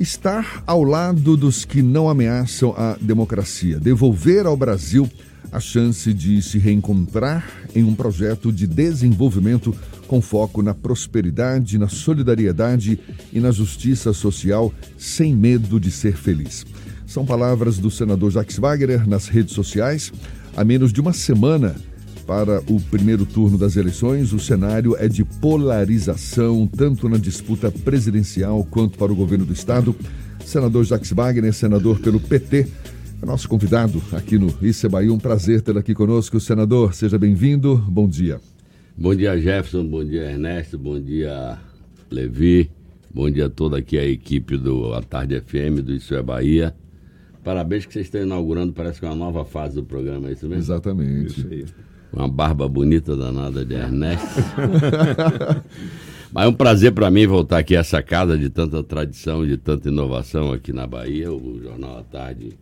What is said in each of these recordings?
Estar ao lado dos que não ameaçam a democracia, devolver ao Brasil a chance de se reencontrar em um projeto de desenvolvimento com foco na prosperidade, na solidariedade e na justiça social, sem medo de ser feliz. São palavras do senador Jacques Wagner nas redes sociais. Há menos de uma semana para o primeiro turno das eleições, o cenário é de polarização, tanto na disputa presidencial quanto para o governo do Estado. Senador Jacques Wagner, senador pelo PT, é nosso convidado aqui no Isso é Bahia. Um prazer tê-lo aqui conosco. Senador, seja bem-vindo. Bom dia. Bom dia, Jefferson. Bom dia, Ernesto. Bom dia, Levi. Bom dia a toda aqui a equipe do A Tarde FM, do Isso é Bahia. Parabéns que vocês estão inaugurando, parece que é uma nova fase do programa, é isso mesmo? Exatamente. Isso aí. Uma barba bonita danada de Ernesto. Mas é um prazer para mim voltar aqui a essa casa de tanta tradição, de tanta inovação aqui na Bahia. O Jornal à Tarde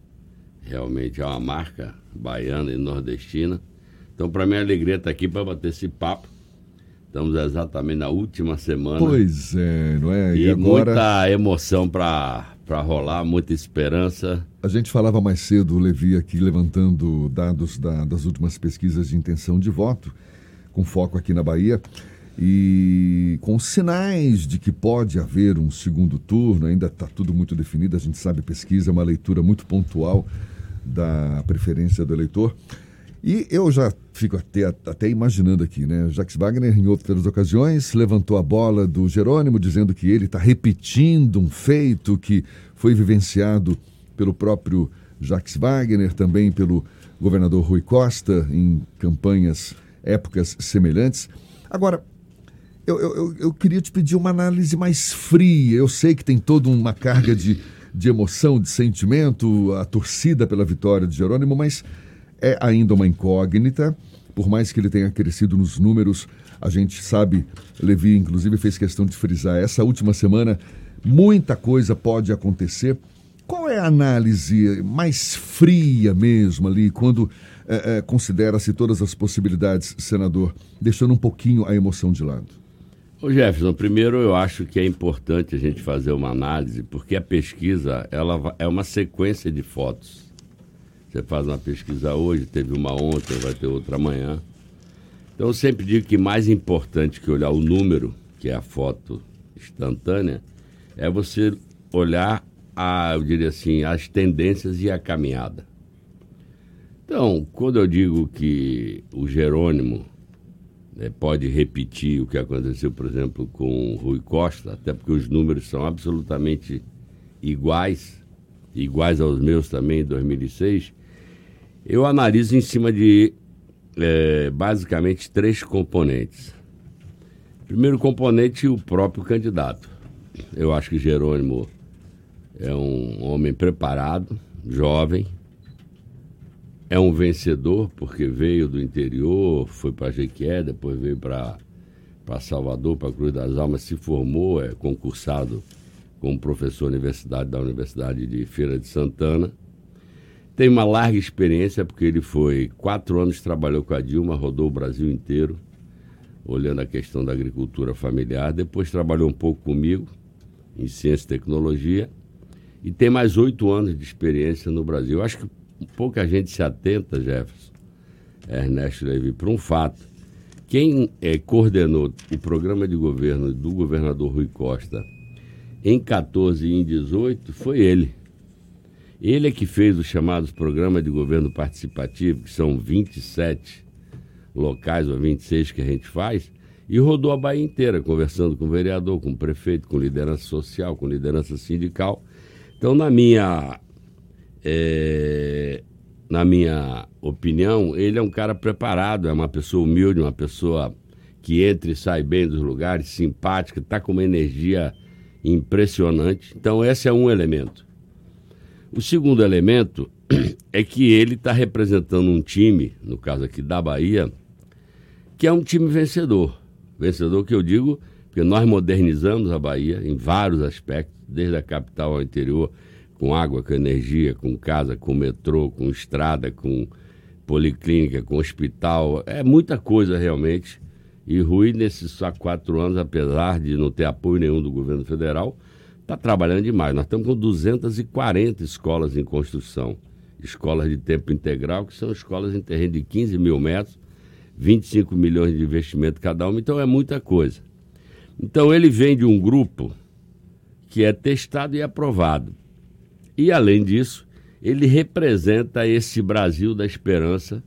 realmente é uma marca baiana e nordestina. Então, para mim, é alegria estar aqui para bater esse papo. Estamos exatamente na última semana. Pois é, não é? E, e agora... muita emoção para para rolar, muita esperança. A gente falava mais cedo, Levi aqui levantando dados da, das últimas pesquisas de intenção de voto, com foco aqui na Bahia, e com sinais de que pode haver um segundo turno, ainda está tudo muito definido, a gente sabe, pesquisa é uma leitura muito pontual da preferência do eleitor. E eu já fico até, até imaginando aqui, né? Jacques Wagner, em outras ocasiões, levantou a bola do Jerônimo, dizendo que ele está repetindo um feito que foi vivenciado pelo próprio Jacques Wagner, também pelo governador Rui Costa, em campanhas, épocas semelhantes. Agora, eu, eu, eu queria te pedir uma análise mais fria. Eu sei que tem toda uma carga de, de emoção, de sentimento, a torcida pela vitória de Jerônimo, mas é ainda uma incógnita, por mais que ele tenha crescido nos números, a gente sabe, Levi inclusive fez questão de frisar, essa última semana muita coisa pode acontecer. Qual é a análise mais fria mesmo ali, quando é, é, considera-se todas as possibilidades, senador, deixando um pouquinho a emoção de lado? Ô Jefferson, primeiro eu acho que é importante a gente fazer uma análise, porque a pesquisa ela é uma sequência de fotos. Você faz uma pesquisa hoje, teve uma ontem, vai ter outra amanhã. Então eu sempre digo que mais importante que olhar o número, que é a foto instantânea, é você olhar a, eu diria assim, as tendências e a caminhada. Então, quando eu digo que o Jerônimo né, pode repetir o que aconteceu, por exemplo, com o Rui Costa, até porque os números são absolutamente iguais, iguais aos meus também em 2006, eu analiso em cima de é, basicamente três componentes. Primeiro componente, o próprio candidato. Eu acho que Jerônimo é um homem preparado, jovem, é um vencedor, porque veio do interior, foi para Jequié, depois veio para Salvador, para Cruz das Almas, se formou, é concursado como professor universidade da Universidade de Feira de Santana tem uma larga experiência, porque ele foi quatro anos, trabalhou com a Dilma, rodou o Brasil inteiro, olhando a questão da agricultura familiar. Depois trabalhou um pouco comigo, em ciência e tecnologia, e tem mais oito anos de experiência no Brasil. Acho que pouca gente se atenta, Jefferson, Ernesto Levi, para um fato. Quem é, coordenou o programa de governo do governador Rui Costa em 14 e em 18 foi ele. Ele é que fez os chamados programas de governo participativo, que são 27 locais ou 26 que a gente faz, e rodou a Bahia inteira, conversando com o vereador, com o prefeito, com liderança social, com liderança sindical. Então, na minha, é, na minha opinião, ele é um cara preparado, é uma pessoa humilde, uma pessoa que entra e sai bem dos lugares, simpática, está com uma energia impressionante. Então, esse é um elemento. O segundo elemento é que ele está representando um time, no caso aqui da Bahia, que é um time vencedor. Vencedor que eu digo, porque nós modernizamos a Bahia em vários aspectos, desde a capital ao interior, com água, com energia, com casa, com metrô, com estrada, com policlínica, com hospital. É muita coisa realmente. E Rui, nesses só quatro anos, apesar de não ter apoio nenhum do governo federal, está trabalhando demais. Nós estamos com 240 escolas em construção. Escolas de tempo integral, que são escolas em terreno de 15 mil metros, 25 milhões de investimento cada uma, então é muita coisa. Então ele vem de um grupo que é testado e aprovado. E além disso, ele representa esse Brasil da esperança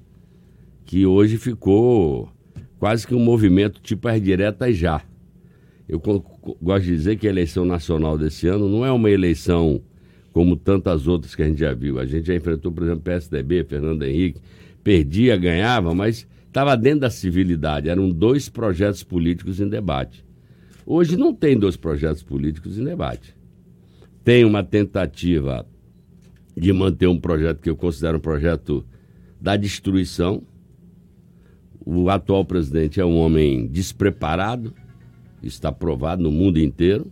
que hoje ficou quase que um movimento tipo as diretas já. Eu gosto de dizer que a eleição nacional desse ano não é uma eleição como tantas outras que a gente já viu. A gente já enfrentou, por exemplo, PSDB, Fernando Henrique, perdia, ganhava, mas estava dentro da civilidade. Eram dois projetos políticos em debate. Hoje não tem dois projetos políticos em debate. Tem uma tentativa de manter um projeto que eu considero um projeto da destruição. O atual presidente é um homem despreparado, está provado no mundo inteiro.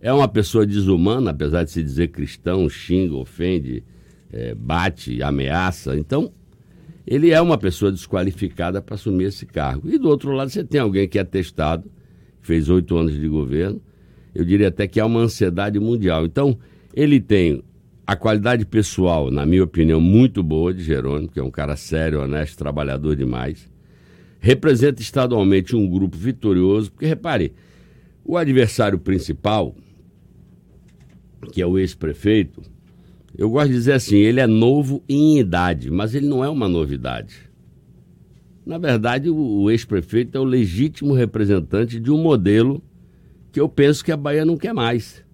É uma pessoa desumana, apesar de se dizer cristão, xinga, ofende, é, bate, ameaça. Então, ele é uma pessoa desqualificada para assumir esse cargo. E do outro lado, você tem alguém que é testado, fez oito anos de governo, eu diria até que há uma ansiedade mundial. Então, ele tem a qualidade pessoal, na minha opinião, muito boa de Jerônimo, que é um cara sério, honesto, trabalhador demais. Representa estadualmente um grupo vitorioso, porque repare, o adversário principal, que é o ex-prefeito, eu gosto de dizer assim, ele é novo em idade, mas ele não é uma novidade. Na verdade, o, ex-prefeito é o legítimo representante de um modelo que eu penso que a Bahia não quer mais.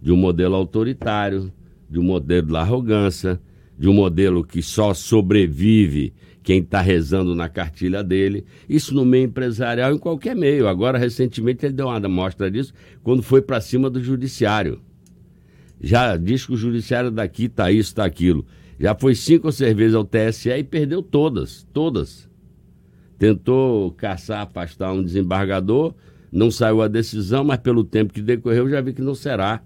De um modelo autoritário, de um modelo da arrogância, de um modelo que só sobrevive quem está rezando na cartilha dele. Isso no meio empresarial, em qualquer meio. Agora, recentemente, ele deu uma amostra disso quando foi para cima do judiciário. Já diz que o judiciário daqui está isso, está aquilo. Já foi cinco cervejas ao TSE e perdeu todas, todas tentou caçar, afastar um desembargador, não saiu a decisão, mas pelo tempo que decorreu já vi que não será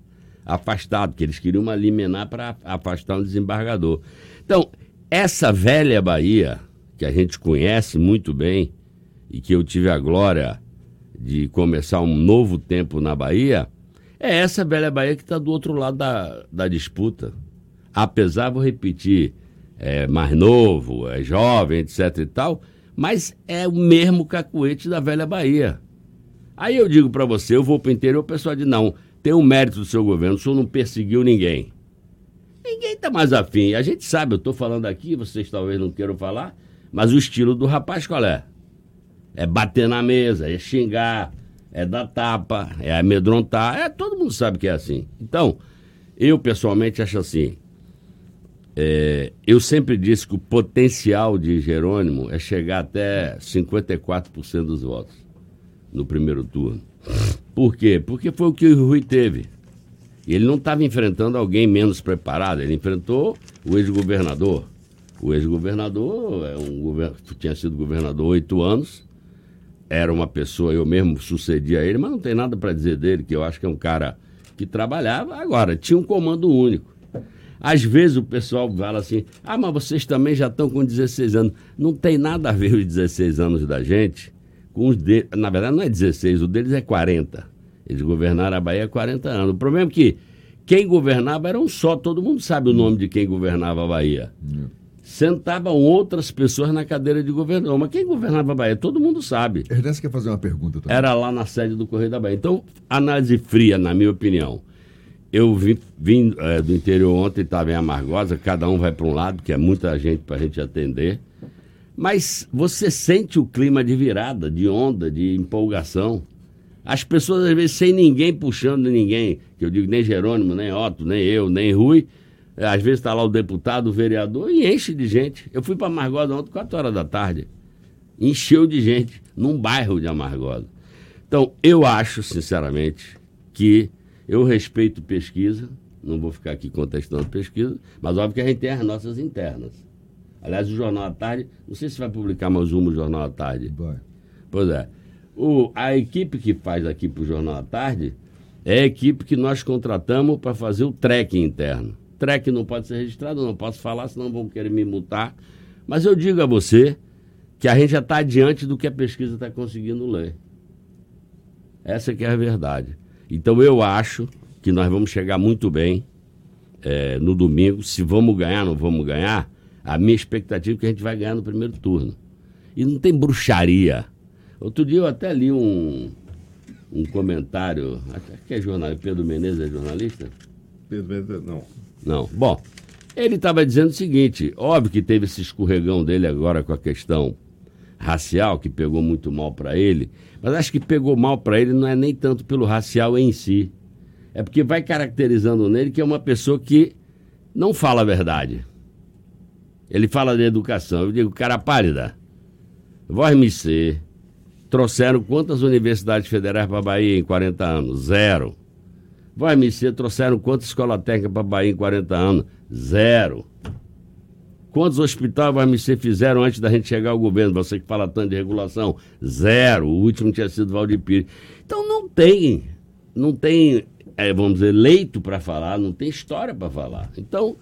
afastado, que eles queriam uma liminar para afastar um desembargador. Então, essa velha Bahia, que a gente conhece muito bem e que eu tive a glória de começar um novo tempo na Bahia, é essa velha Bahia que está do outro lado da, da disputa. Apesar, vou repetir, é mais novo, é jovem, etc e tal, mas é o mesmo cacuete da velha Bahia. Aí eu digo para você, eu vou para o interior, o pessoal diz, não, tem um mérito do seu governo, o senhor não perseguiu ninguém. Ninguém está mais afim. A gente sabe, eu estou falando aqui, vocês talvez não queiram falar, mas o estilo do rapaz qual é? É bater na mesa, é xingar, é dar tapa, é amedrontar. É, todo mundo sabe que é assim. Então, eu pessoalmente acho assim, é, eu sempre disse que o potencial de Jerônimo é chegar até 54% dos votos no primeiro turno. Por quê? Porque foi o que o Rui teve. Ele não estava enfrentando alguém menos preparado, ele enfrentou o ex-governador. O ex-governador é um tinha sido governador oito anos, era uma pessoa, eu mesmo sucedia ele, mas não tem nada para dizer dele, que eu acho que é um cara que trabalhava. Agora, tinha um comando único. Às vezes o pessoal fala assim: ah, mas vocês também já estão com 16 anos. Não tem nada a ver os 16 anos da gente com os deles. Na verdade, não é 16, o deles é 40. Eles governaram a Bahia há 40 anos. O problema é que quem governava era um só, todo mundo sabe o nome de quem governava a Bahia. Sentavam outras pessoas na cadeira de governador. Mas quem governava a Bahia? Todo mundo sabe. Ernesto quer fazer uma pergunta também. Era lá na sede do Correio da Bahia. Então, análise fria, na minha opinião. Eu vim, vim é, do interior ontem, estava em Amargosa, cada um vai para um lado, que é muita gente para a gente atender. Mas você sente o clima de virada, de onda, de empolgação. As pessoas, às vezes, sem ninguém puxando ninguém, que eu digo nem Jerônimo, nem Otto, nem eu, nem Rui, às vezes está lá o deputado, o vereador, e enche de gente. Eu fui para Amargosa ontem, 4 horas da tarde. Encheu de gente, num bairro de Amargosa. Então, eu acho, sinceramente, que eu respeito pesquisa, não vou ficar aqui contestando pesquisa, mas óbvio que a gente tem as nossas internas. Aliás, o Jornal à Tarde, não sei se vai publicar mais uma o Jornal à Tarde. Vai. Pois é. O, a equipe que faz aqui para o Jornal à Tarde é a equipe que nós contratamos para fazer o tracking interno. Track não pode ser registrado, não posso falar, senão vão querer me multar. Mas eu digo a você que a gente já está adiante do que a pesquisa está conseguindo ler. Essa que é a verdade. Então eu acho que nós vamos chegar muito bem é, no domingo. Se vamos ganhar, não vamos ganhar, a minha expectativa é que a gente vai ganhar no primeiro turno. E não tem bruxaria. Outro dia eu até li um, um comentário, acho que é jornalista, Pedro Menezes é jornalista? Pedro Menezes, não. Não. Bom, ele estava dizendo o seguinte: óbvio que teve esse escorregão dele agora com a questão racial, que pegou muito mal para ele, mas acho que pegou mal para ele não é nem tanto pelo racial em si, é porque vai caracterizando nele que é uma pessoa que não fala a verdade. Ele fala de educação. Eu digo, cara pálida, voz me ser. Trouxeram quantas universidades federais para a Bahia em 40 anos? Zero. Me ser, trouxeram quantas escola técnica para Bahia em 40 anos? Zero. Quantos hospitais vai ser fizeram antes da gente chegar ao governo? Você que fala tanto de regulação? Zero. O último tinha sido Valdir Pires. Então não tem, não tem, é, vamos dizer, leito para falar, não tem história para falar. Então,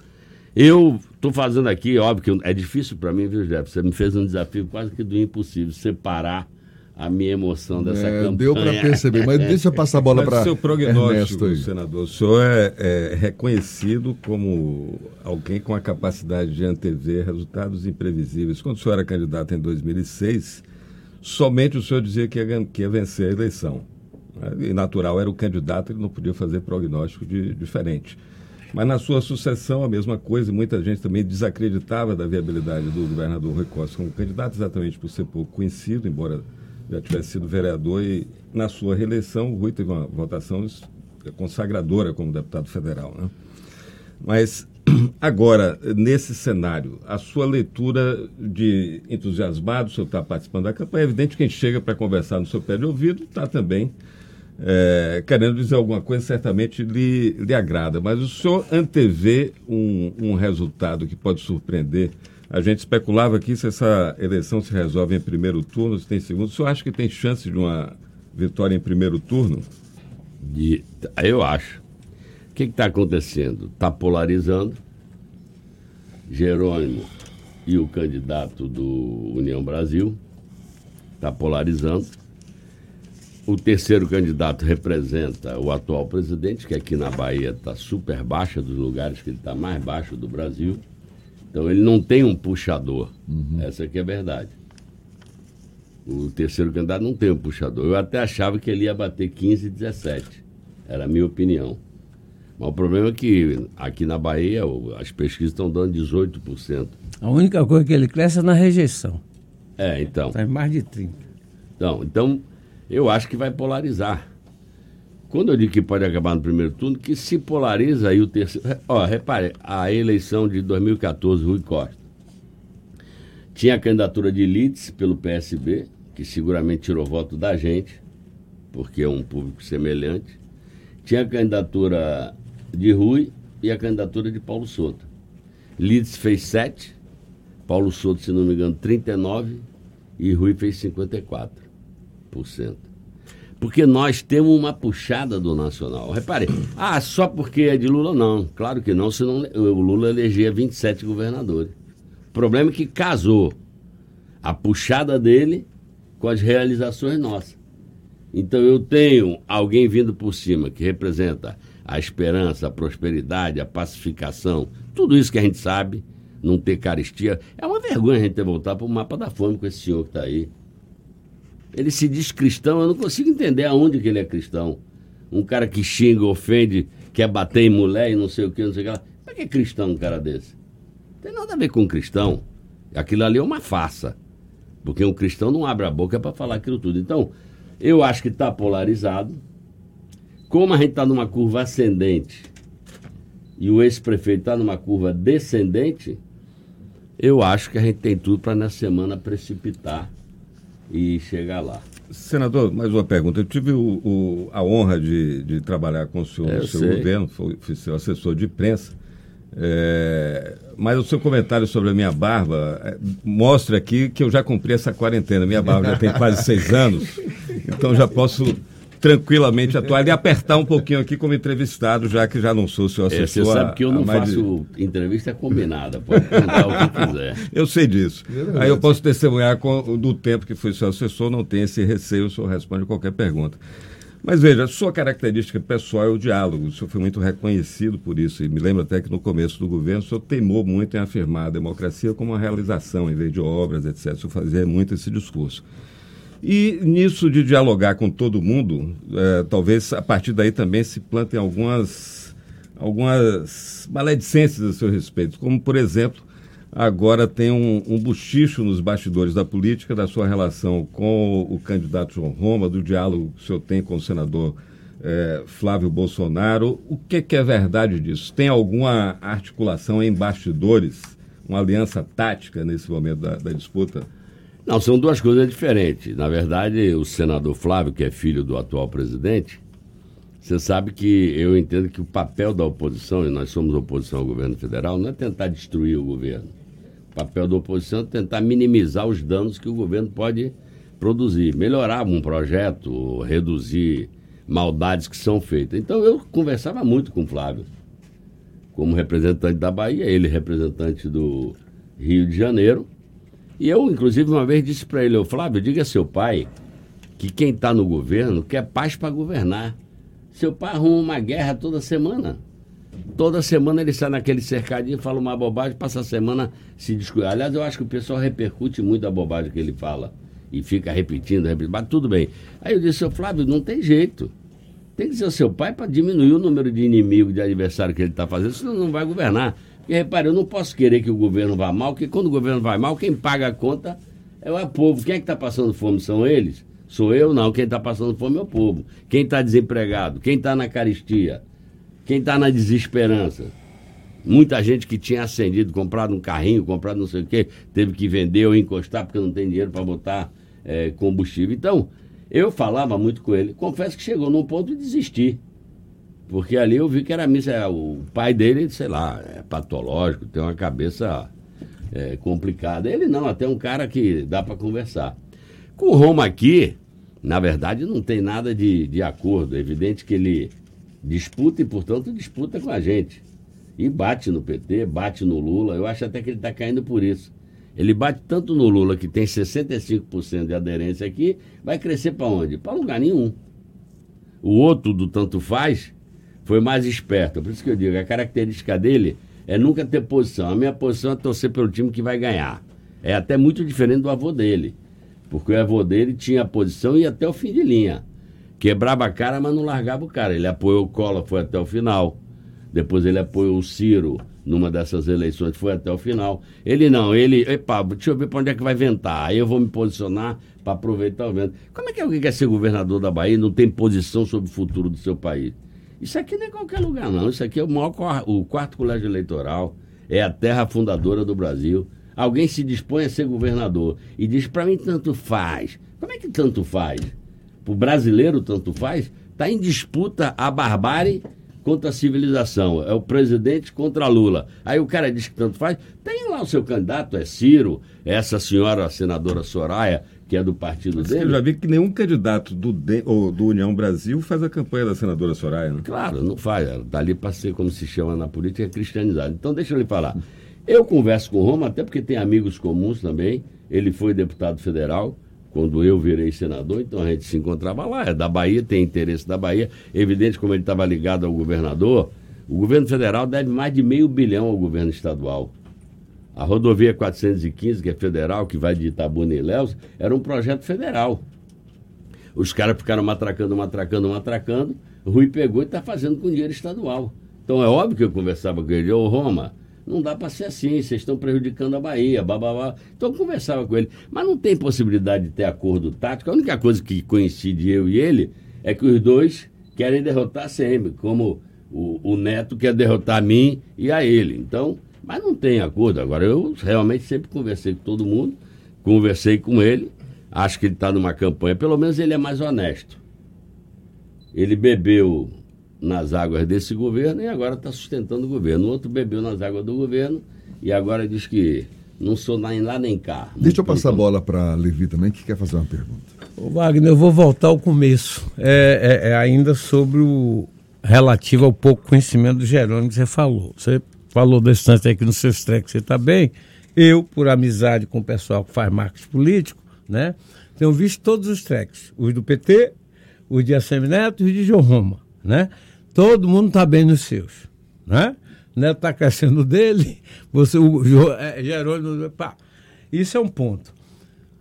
eu estou fazendo aqui, óbvio que é difícil para mim, viu, Jeff? Você me fez um desafio quase que do impossível, separar a minha emoção dessa é, campanha. Deu para perceber, mas deixa eu passar a bola para seu prognóstico, Ernesto senador, o senhor é, é, reconhecido como alguém com a capacidade de antever resultados imprevisíveis. Quando o senhor era candidato em 2006, somente o senhor dizia que ia, que ia vencer a eleição. E natural era o candidato, ele não podia fazer prognóstico de, diferente. Mas na sua sucessão, a mesma coisa, e muita gente também desacreditava da viabilidade do governador Rui Costa como candidato, exatamente por ser pouco conhecido, embora já tivesse sido vereador e na sua reeleição o Rui teve uma votação consagradora como deputado federal. Né? Mas agora, nesse cenário, a sua leitura de entusiasmado, o senhor está participando da campanha, é evidente que quem chega para conversar no seu pé de ouvido está também é, querendo dizer alguma coisa, certamente lhe, lhe agrada. Mas o senhor antevê um, um resultado que pode surpreender a gente especulava aqui se essa eleição se resolve em primeiro turno, se tem segundo. O senhor acha que tem chance de uma vitória em primeiro turno? De, eu acho. O que está acontecendo? Está polarizando. Jerônimo e o candidato do União Brasil está polarizando. O terceiro candidato representa o atual presidente, que aqui na Bahia está super baixa dos lugares que ele está mais baixo do Brasil. Então ele não tem um puxador. Uhum. Essa aqui é a verdade. O terceiro candidato não tem um puxador. Eu até achava que ele ia bater 15 e 17. Era a minha opinião. Mas o problema é que aqui na Bahia as pesquisas estão dando 18%. A única coisa que ele cresce é na rejeição. É, então. Está em mais de 30%. Então, então, eu acho que vai polarizar. Quando eu digo que pode acabar no primeiro turno, que se polariza aí o terceiro. Ó, repare, a eleição de 2014, Rui Costa. Tinha a candidatura de Litz pelo PSB, que seguramente tirou voto da gente, porque é um público semelhante. Tinha a candidatura de Rui e a candidatura de Paulo Souto. Litz fez 7, Paulo Souto, se não me engano, 39 e Rui fez 54%. Porque nós temos uma puxada do Nacional. Repare, ah, só porque é de Lula, não. Claro que não, senão o Lula elegia 27 governadores. O problema é que casou a puxada dele com as realizações nossas. Então eu tenho alguém vindo por cima que representa a esperança, a prosperidade, a pacificação, tudo isso que a gente sabe, não ter caristia. É uma vergonha a gente ter voltado para o mapa da fome com esse senhor que está aí. Ele se diz cristão, eu não consigo entender aonde que ele é cristão. Um cara que xinga, ofende, quer bater em mulher e não sei o que, não sei o que lá. Por que é cristão um cara desse? Não tem nada a ver com cristão. Aquilo ali é uma farsa. Porque um cristão não abre a boca para falar aquilo tudo. Então, eu acho que está polarizado. Como a gente está numa curva ascendente e o ex-prefeito está numa curva descendente, eu acho que a gente tem tudo para nessa semana precipitar e chegar lá. Senador, mais uma pergunta. Eu tive o, o, a honra de, de, trabalhar com o senhor no seu sei. governo, fui, fui seu assessor de imprensa. É, mas o seu comentário sobre a minha barba é, mostra aqui que eu já cumpri essa quarentena. Minha barba já tem quase seis anos, então já posso tranquilamente atuar e apertar um pouquinho aqui como entrevistado, já que já não sou seu assessor. É, você sabe que eu não faço de... entrevista combinada, pode perguntar o que quiser. Eu sei disso. Aí eu posso testemunhar com, do tempo que fui seu assessor, não tem esse receio, o senhor responde qualquer pergunta. Mas veja, a sua característica pessoal é o diálogo. O senhor foi muito reconhecido por isso. E me lembro até que no começo do governo o senhor teimou muito em afirmar a democracia como uma realização, em vez de obras, etc. O senhor fazia muito esse discurso. E nisso de dialogar com todo mundo, é, talvez a partir daí também se plantem algumas, algumas maledicências a seu respeito, como, por exemplo, agora tem um, um buchicho nos bastidores da política da sua relação com o candidato João Roma, do diálogo que o senhor tem com o senador é, Flávio Bolsonaro. O que, que, é verdade disso? Tem alguma articulação em bastidores, uma aliança tática nesse momento da, da disputa? Não, são duas coisas diferentes. Na verdade, o senador Flávio, que é filho do atual presidente, você sabe que eu entendo que o papel da oposição, e nós somos oposição ao governo federal, não é tentar destruir o governo. O papel da oposição é tentar minimizar os danos que o governo pode produzir, melhorar um projeto, reduzir maldades que são feitas. Então eu conversava muito com o Flávio, como representante da Bahia, ele representante do Rio de Janeiro. E eu, inclusive, uma vez disse para ele, ô Flávio, diga a seu pai que quem está no governo quer paz para governar. Seu pai arruma uma guerra toda semana. Toda semana ele sai naquele cercadinho, fala uma bobagem, passa a semana se discute. Aliás, eu acho que o pessoal repercute muito a bobagem que ele fala. E fica repetindo, repetindo. Mas tudo bem. Aí eu disse, seu Flávio, não tem jeito. Tem que ser o seu pai para diminuir o número de inimigos, de adversário que ele está fazendo, senão não vai governar. E repare, eu não posso querer que o governo vá mal, porque quando o governo vai mal, quem paga a conta é o povo. Quem é que está passando fome são eles? Sou eu, não. Quem está passando fome é o povo. Quem está desempregado? Quem está na caristia? Quem está na desesperança? Muita gente que tinha acendido, comprado um carrinho, comprado não sei o quê, teve que vender ou encostar porque não tem dinheiro para botar é, combustível. Então, eu falava muito com ele. Confesso que chegou num ponto de desistir. Porque ali eu vi que era missa. É, o pai dele, sei lá, é patológico, tem uma cabeça é, complicada. Ele não, até um cara que dá para conversar. Com o Roma aqui, na verdade, não tem nada de, de acordo. É evidente que ele disputa e, portanto, disputa com a gente. E bate no PT, bate no Lula. Eu acho até que ele está caindo por isso. Ele bate tanto no Lula, que tem 65% de aderência aqui, vai crescer para onde? Para lugar nenhum. O outro do tanto faz foi mais esperto. Por isso que eu digo, a característica dele é nunca ter posição. A minha posição é torcer pelo time que vai ganhar. É até muito diferente do avô dele. Porque o avô dele tinha a posição e ia até o fim de linha. Quebrava a cara, mas não largava o cara. Ele apoiou o Collor, foi até o final. Depois ele apoiou o Ciro numa dessas eleições, foi até o final. Ele não, ele, epa, deixa eu ver para onde é que vai ventar. Aí eu vou me posicionar para aproveitar o vento. Como é que alguém quer ser governador da Bahia e não tem posição sobre o futuro do seu país? Isso aqui não é qualquer lugar, não. Isso aqui é o, maior, o quarto colégio eleitoral, é a terra fundadora do Brasil. Alguém se dispõe a ser governador e diz: para mim, tanto faz. Como é que tanto faz? Para o brasileiro, tanto faz? Está em disputa a barbárie contra a civilização. É o presidente contra Lula. Aí o cara diz que tanto faz. Tem lá o seu candidato, é Ciro, é essa senhora, a senadora Soraya, que é do partido Mas dele. Eu já vi que nenhum candidato do, de, ou do União Brasil faz a campanha da senadora Soraya, né? Claro, não faz. Dali para ser, como se chama na política, cristianizado. Então, deixa eu lhe falar. Eu converso com o Roma, até porque tem amigos comuns também. Ele foi deputado federal quando eu virei senador, então a gente se encontrava lá. É da Bahia, tem interesse da Bahia. Evidente, como ele estava ligado ao governador, o governo federal deve mais de meio bilhão ao governo estadual. A rodovia 415, que é federal, que vai de Itabuna e Ilhéus, era um projeto federal. Os caras ficaram matracando, matracando, matracando. Rui pegou e está fazendo com dinheiro estadual. Então é óbvio que eu conversava com ele, ô Roma, não dá para ser assim, vocês estão prejudicando a Bahia, babá. Então eu conversava com ele. Mas não tem possibilidade de ter acordo tático. A única coisa que coincide eu e ele é que os dois querem derrotar sempre, como o, o Neto quer derrotar a mim e a ele. Então, mas não tem acordo. Agora, eu realmente sempre conversei com todo mundo, conversei com ele, acho que ele está numa campanha, pelo menos ele é mais honesto. Ele bebeu nas águas desse governo e agora está sustentando o governo. O outro bebeu nas águas do governo e agora diz que não sou nem lá nem cá. Deixa eu passar a bola para Levi também, que quer fazer uma pergunta. Ô Wagner, eu vou voltar ao começo. É, é, é ainda sobre o relativo ao pouco conhecimento do Jerônimo que você falou. Você falou tanto aí que no seu que você está bem. Eu, por amizade com o pessoal que faz marketing político, né, tenho visto todos os tracks. Os do PT, os de Assemineto e os de João Roma, né? Todo mundo está bem nos seus, né? Neto está crescendo dele, você, o é, Jerônimo, pá. Isso é um ponto.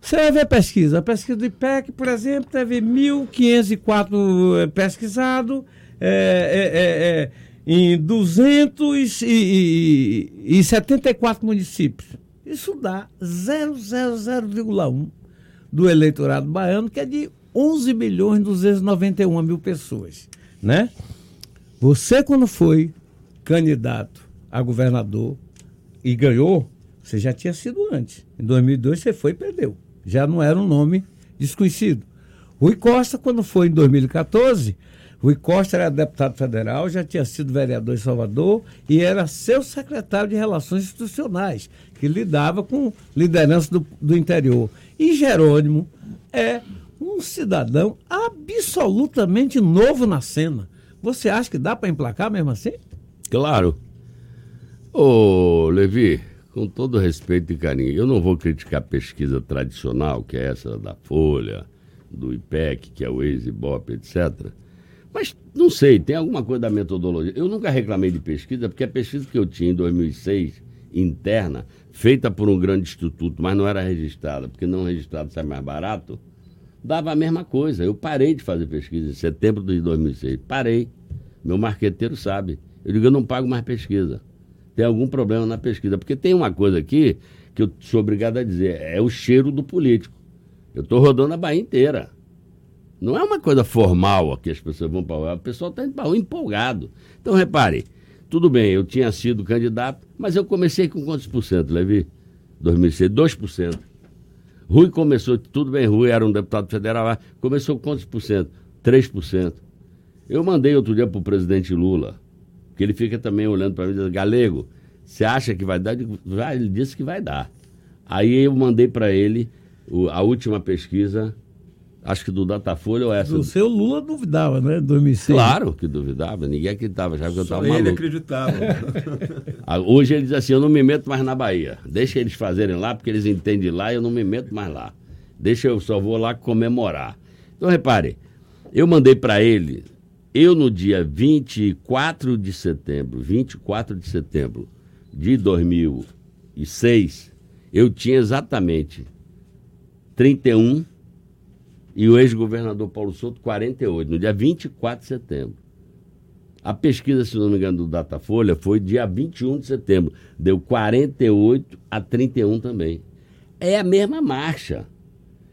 Você vai ver a pesquisa. A pesquisa do IPEC, por exemplo, teve 1.504 pesquisados é, é, é, em 274 municípios. Isso dá 0,00,1 do eleitorado baiano, que é de 11 milhões 291 mil pessoas, né? Você quando foi candidato a governador e ganhou, você já tinha sido antes. Em 2002 você foi e perdeu. Já não era um nome desconhecido. Rui Costa, quando foi em 2014, Rui Costa era deputado federal, já tinha sido vereador em Salvador e era seu secretário de Relações Institucionais, que lidava com liderança do, do interior. E Jerônimo é um cidadão absolutamente novo na cena. Você acha que dá para emplacar mesmo assim? Claro. Ô, Levi, com todo respeito e carinho, eu não vou criticar a pesquisa tradicional, que é essa da Folha, do IPEC, que é o ex-IBOP, etc., mas não sei, tem alguma coisa da metodologia. Eu nunca reclamei de pesquisa, porque a pesquisa que eu tinha em 2006, interna, feita por um grande instituto, mas não era registrada, porque não registrado sai mais barato, dava a mesma coisa. Eu parei de fazer pesquisa em setembro de 2006. Parei. Meu marqueteiro sabe. Eu digo, eu não pago mais pesquisa. Tem algum problema na pesquisa. Porque tem uma coisa aqui que eu sou obrigado a dizer, é o cheiro do político. Eu estou rodando a Bahia inteira. Não é uma coisa formal que as pessoas vão para o O pessoal está empolgado. Então, repare, tudo bem, eu tinha sido candidato, mas eu comecei com quantos por cento, Levi? 2006, 2%. Rui começou, tudo bem, Rui era um deputado federal, começou com quantos por cento? 3%. Eu mandei outro dia para o presidente Lula, que ele fica também olhando para mim e diz, Galego, você acha que vai dar? Ele disse que vai dar. Aí eu mandei para ele a última pesquisa acho que do Datafolha ou essa. O seu Lula duvidava, né? 2006. Claro que duvidava, ninguém acreditava, já que eu estava maluco. ele acreditava. Ah, hoje ele diz assim, eu não me meto mais na Bahia. Deixa eles fazerem lá, porque eles entendem lá, eu não me meto mais lá. Deixa eu só vou lá comemorar. Então repare, eu mandei para ele, eu no dia 24 de setembro, 24 de setembro de 2006, eu tinha exatamente 31 e o ex-governador Paulo Souto, 48, no dia 24 de setembro. A pesquisa, se não me engano, do Datafolha foi dia 21 de setembro. Deu 48 a 31 também. É a mesma marcha.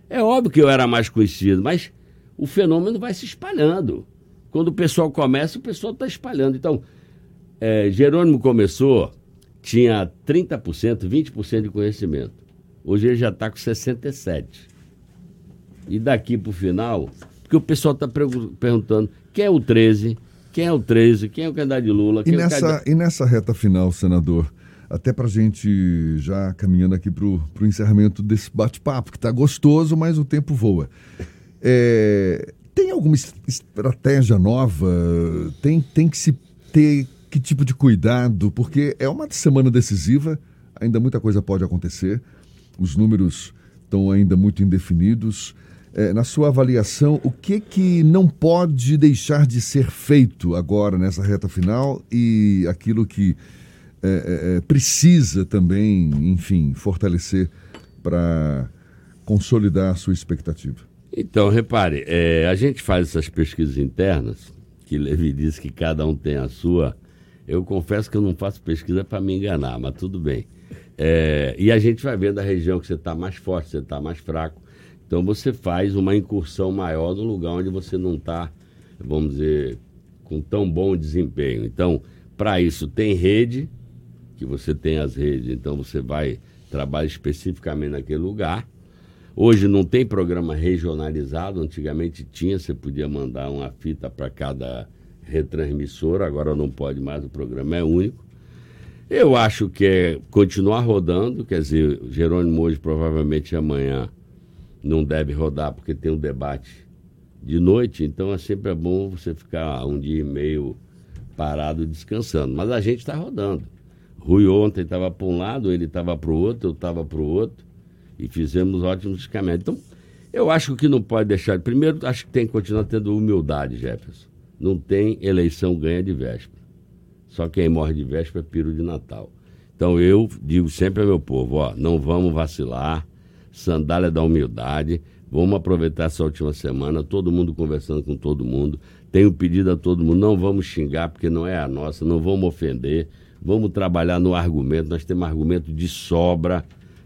É óbvio que eu era mais conhecido, mas o fenômeno vai se espalhando. Quando o pessoal começa, o pessoal está espalhando. Então, é, Jerônimo começou, tinha 30%, 20% de conhecimento. Hoje ele já está com 67% e daqui para o final, porque o pessoal está perguntando quem é o 13, quem é o 13, quem é o candidato de Lula. E é nessa, candidato... e nessa reta final, senador, até para a gente já caminhando aqui para o encerramento desse bate-papo, que está gostoso, mas o tempo voa. É, tem alguma estratégia nova? Tem, tem que se ter que tipo de cuidado? Porque é uma semana decisiva, ainda muita coisa pode acontecer, os números estão ainda muito indefinidos é, na sua avaliação, o que, que não pode deixar de ser feito agora nessa reta final e aquilo que é, é, é precisa também, enfim, fortalecer para consolidar a sua expectativa? Então, repare, é, a gente faz essas pesquisas internas, que Levi disse que cada um tem a sua. Eu confesso que eu não faço pesquisa para me enganar, mas tudo bem. É, e a gente vai vendo a região que você está mais forte, você está mais fraco. Então você faz uma incursão maior no lugar onde você não está, vamos dizer, com tão bom desempenho. Então, para isso tem rede, que você tem as redes, então você vai trabalhar especificamente naquele lugar. Hoje não tem programa regionalizado, antigamente tinha, você podia mandar uma fita para cada retransmissora, agora não pode mais, o programa é único. Eu acho que é continuar rodando, quer dizer, Jerônimo hoje provavelmente amanhã não deve rodar porque tem um debate de noite, então é sempre bom você ficar um dia e meio parado descansando. Mas a gente está rodando. Rui ontem estava para um lado, ele estava para o outro, eu estava para o outro, e fizemos ótimos caminhos. Então, Eu acho que não pode deixar. Primeiro, acho que tem que continuar tendo humildade, Jefferson. Não tem eleição ganha de véspera. Só quem morre de véspera é piro de Natal. Então eu digo sempre ao meu povo, ó, não vamos vacilar, sandália da humildade, vamos aproveitar essa última semana, todo mundo conversando com todo mundo. Tenho pedido a todo mundo, não vamos xingar porque não é a nossa, não vamos ofender, vamos trabalhar no argumento, nós temos argumento de sobra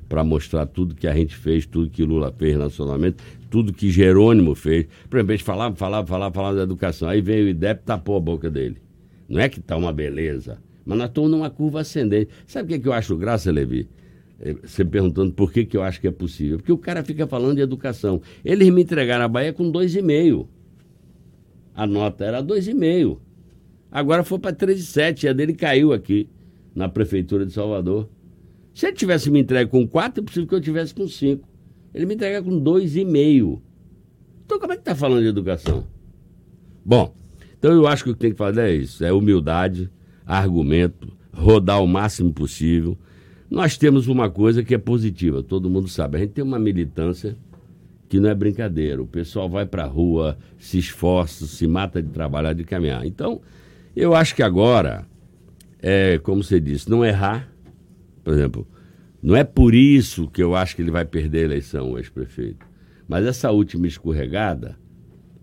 para mostrar tudo que a gente fez, tudo que Lula fez nacionalmente, tudo que Jerônimo fez. Por exemplo, falava, falava, falava da educação. Aí veio o IDEP e tapou a boca dele. Não é que está uma beleza, mas nós estamos numa curva ascendente. Sabe o que, é que eu acho graça, Levi? É, você perguntando por que, que eu acho que é possível. Porque o cara fica falando de educação. Eles me entregaram a Bahia com 2,5. A nota era 2,5. Agora foi para 3,7. A dele caiu aqui, na Prefeitura de Salvador. Se ele tivesse me entregue com 4, é possível que eu tivesse com 5. Ele me entrega com 2,5. Então como é que está falando de educação? Bom, então eu acho que o que tem que fazer é isso: é humildade, argumento, rodar o máximo possível. Nós temos uma coisa que é positiva, todo mundo sabe. A gente tem uma militância que não é brincadeira. O pessoal vai para a rua, se esforça, se mata de trabalhar, de caminhar. Então, eu acho que agora, é, como você disse, não errar por exemplo, não é por isso que eu acho que ele vai perder a eleição, o ex-prefeito. Mas essa última escorregada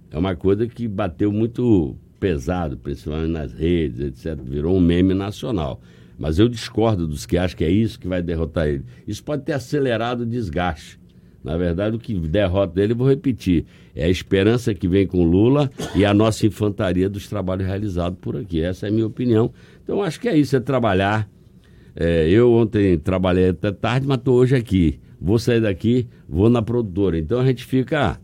é uma coisa que bateu muito pesado, principalmente nas redes, etc. Virou um meme nacional. Mas eu discordo dos que acham que é isso que vai derrotar ele. Isso pode ter acelerado o desgaste. Na verdade, o que derrota ele, vou repetir, é a esperança que vem com Lula e a nossa infantaria dos trabalhos realizados por aqui. Essa é a minha opinião. Então, acho que é isso, é trabalhar é, eu ontem trabalhei até tarde, mas estou hoje aqui. Vou sair daqui, vou na produtora. Então a gente fica.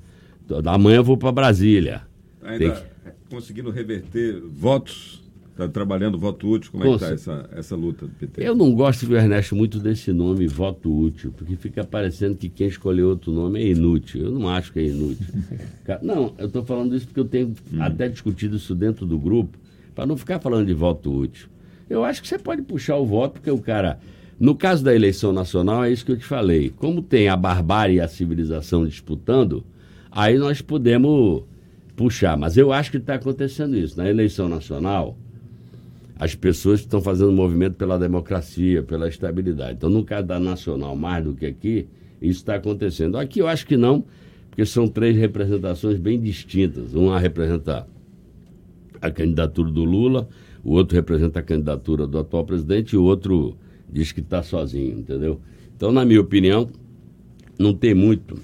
Amanhã eu vou para Brasília. Ainda que... conseguindo reverter votos? Está trabalhando voto útil? Como é que está essa, essa luta do PT? Eu não gosto, Ernesto, muito desse nome, voto útil, porque fica parecendo que quem escolheu outro nome é inútil. Eu não acho que é inútil. não, eu estou falando isso porque eu tenho hum. até discutido isso dentro do grupo, para não ficar falando de voto útil. Eu acho que você pode puxar o voto, porque o cara. No caso da eleição nacional, é isso que eu te falei. Como tem a barbárie e a civilização disputando, aí nós podemos puxar. Mas eu acho que está acontecendo isso. Na eleição nacional, as pessoas estão fazendo movimento pela democracia, pela estabilidade. Então, no caso da nacional, mais do que aqui, isso está acontecendo. Aqui eu acho que não, porque são três representações bem distintas. Uma representa a candidatura do Lula, o outro representa a candidatura do atual presidente e o outro diz que está sozinho, entendeu? Então, na minha opinião, não tem muito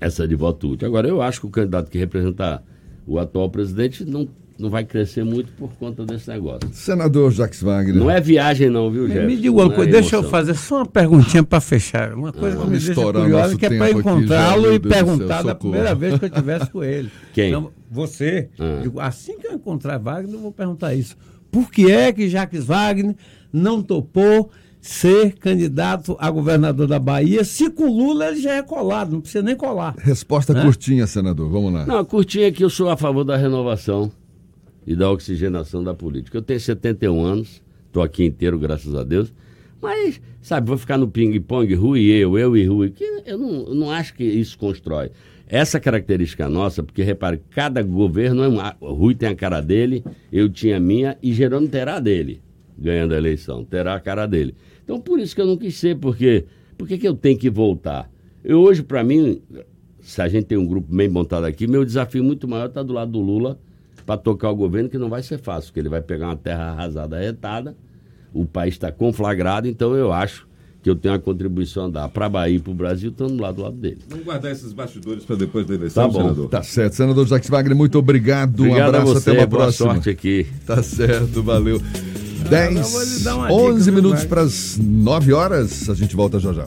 essa de voto útil. Agora, eu acho que o candidato que representa o atual presidente não, não vai crescer muito por conta desse negócio. Senador Jacques Wagner. Não é viagem, não, viu, Jefferson? Me diga uma é coisa, é deixa eu fazer só uma perguntinha para fechar. Uma coisa ah, que me deixa curiosa, que é para encontrá-lo e perguntar da primeira vez que eu estivesse com ele. Quem? Então, você, ah. digo, assim que eu encontrar Wagner, eu vou perguntar isso. Por que é que Jacques Wagner não topou ser candidato a governador da Bahia? Se com Lula ele já é colado, não precisa nem colar. Resposta né? curtinha, senador. Vamos lá. Não, curtinha é que eu sou a favor da renovação e da oxigenação da política. Eu tenho 71 anos, estou aqui inteiro, graças a Deus. Mas, sabe, vou ficar no ping-pong, Rui e eu, eu e Rui, que eu não, eu não acho que isso constrói. Essa característica nossa, porque repare, cada governo é uma. Rui tem a cara dele, eu tinha a minha e Gerônimo terá a dele, ganhando a eleição, terá a cara dele. Então por isso que eu não quis ser, porque por que eu tenho que voltar? Eu hoje, para mim, se a gente tem um grupo bem montado aqui, meu desafio muito maior está do lado do Lula para tocar o governo, que não vai ser fácil, porque ele vai pegar uma terra arrasada, arretada, o país está conflagrado, então eu acho que eu tenho a contribuição a dar para a Bahia e para o Brasil, estando lá do lado dele. Vamos guardar esses bastidores para depois da eleição, tá bom. senador. Tá certo. Senador Jacques Wagner, muito obrigado. obrigado um abraço, você, até uma boa próxima. sorte aqui. Tá certo, valeu. 10, 11 minutos para as 9 horas. A gente volta já já.